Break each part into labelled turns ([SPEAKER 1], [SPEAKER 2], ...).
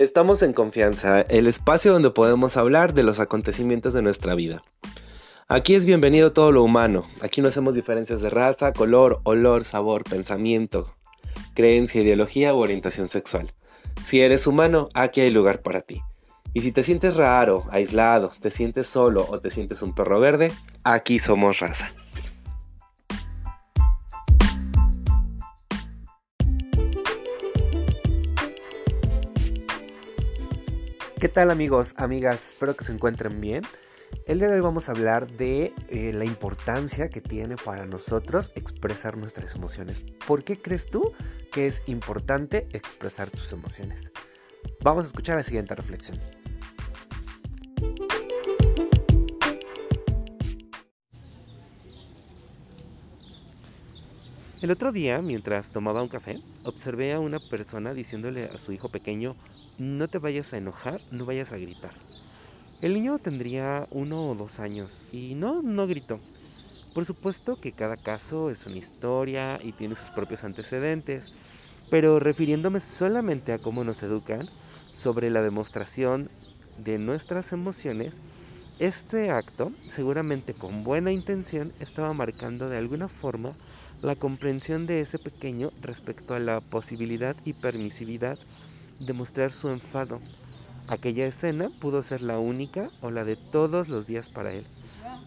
[SPEAKER 1] Estamos en confianza, el espacio donde podemos hablar de los acontecimientos de nuestra vida. Aquí es bienvenido todo lo humano, aquí no hacemos diferencias de raza, color, olor, sabor, pensamiento, creencia, ideología u orientación sexual. Si eres humano, aquí hay lugar para ti. Y si te sientes raro, aislado, te sientes solo o te sientes un perro verde, aquí somos raza. ¿Qué tal amigos, amigas? Espero que se encuentren bien. El día de hoy vamos a hablar de eh, la importancia que tiene para nosotros expresar nuestras emociones. ¿Por qué crees tú que es importante expresar tus emociones? Vamos a escuchar la siguiente reflexión. El otro día, mientras tomaba un café, observé a una persona diciéndole a su hijo pequeño, no te vayas a enojar, no vayas a gritar. El niño tendría uno o dos años y no, no gritó. Por supuesto que cada caso es una historia y tiene sus propios antecedentes, pero refiriéndome solamente a cómo nos educan sobre la demostración de nuestras emociones, este acto, seguramente con buena intención, estaba marcando de alguna forma la comprensión de ese pequeño respecto a la posibilidad y permisividad de mostrar su enfado. Aquella escena pudo ser la única o la de todos los días para él,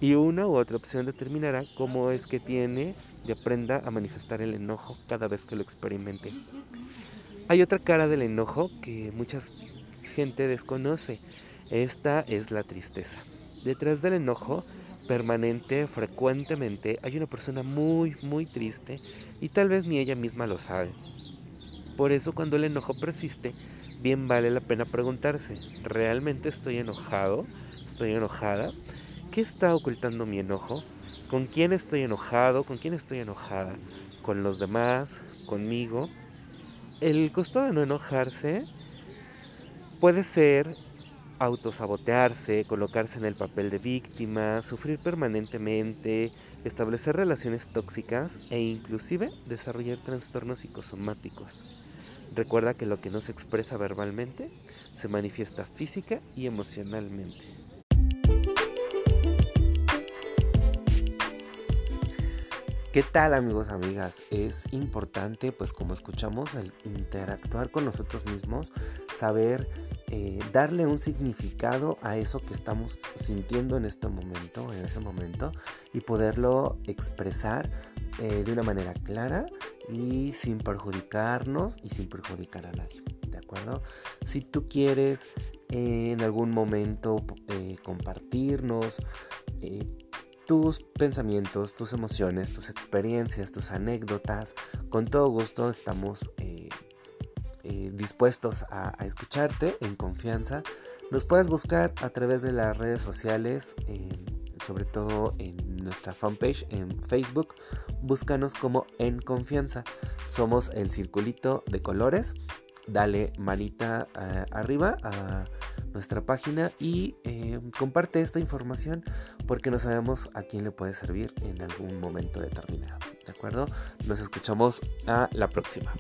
[SPEAKER 1] y una u otra opción determinará cómo es que tiene y aprenda a manifestar el enojo cada vez que lo experimente. Hay otra cara del enojo que mucha gente desconoce. Esta es la tristeza. Detrás del enojo permanente, frecuentemente, hay una persona muy, muy triste y tal vez ni ella misma lo sabe. Por eso cuando el enojo persiste, bien vale la pena preguntarse, ¿realmente estoy enojado? ¿Estoy enojada? ¿Qué está ocultando mi enojo? ¿Con quién estoy enojado? ¿Con quién estoy enojada? ¿Con los demás? ¿Conmigo? El costo de no enojarse puede ser autosabotearse, colocarse en el papel de víctima, sufrir permanentemente, establecer relaciones tóxicas e inclusive desarrollar trastornos psicosomáticos. Recuerda que lo que no se expresa verbalmente se manifiesta física y emocionalmente. ¿Qué tal amigos, amigas? Es importante, pues como escuchamos, el interactuar con nosotros mismos, saber eh, darle un significado a eso que estamos sintiendo en este momento, en ese momento, y poderlo expresar eh, de una manera clara y sin perjudicarnos y sin perjudicar a nadie. ¿De acuerdo? Si tú quieres eh, en algún momento compartirnos tus pensamientos, tus emociones, tus experiencias, tus anécdotas, con todo gusto estamos eh, dispuestos a, escucharte en confianza. Nos puedes buscar a través de las redes sociales, sobre todo en nuestra fanpage en Facebook. Búscanos como en confianza. Somos el circulito de colores. Dale manita eh, arriba a nuestra página y eh, comparte esta información porque no sabemos a quién le puede servir en algún momento determinado. ¿De acuerdo? Nos escuchamos a la próxima.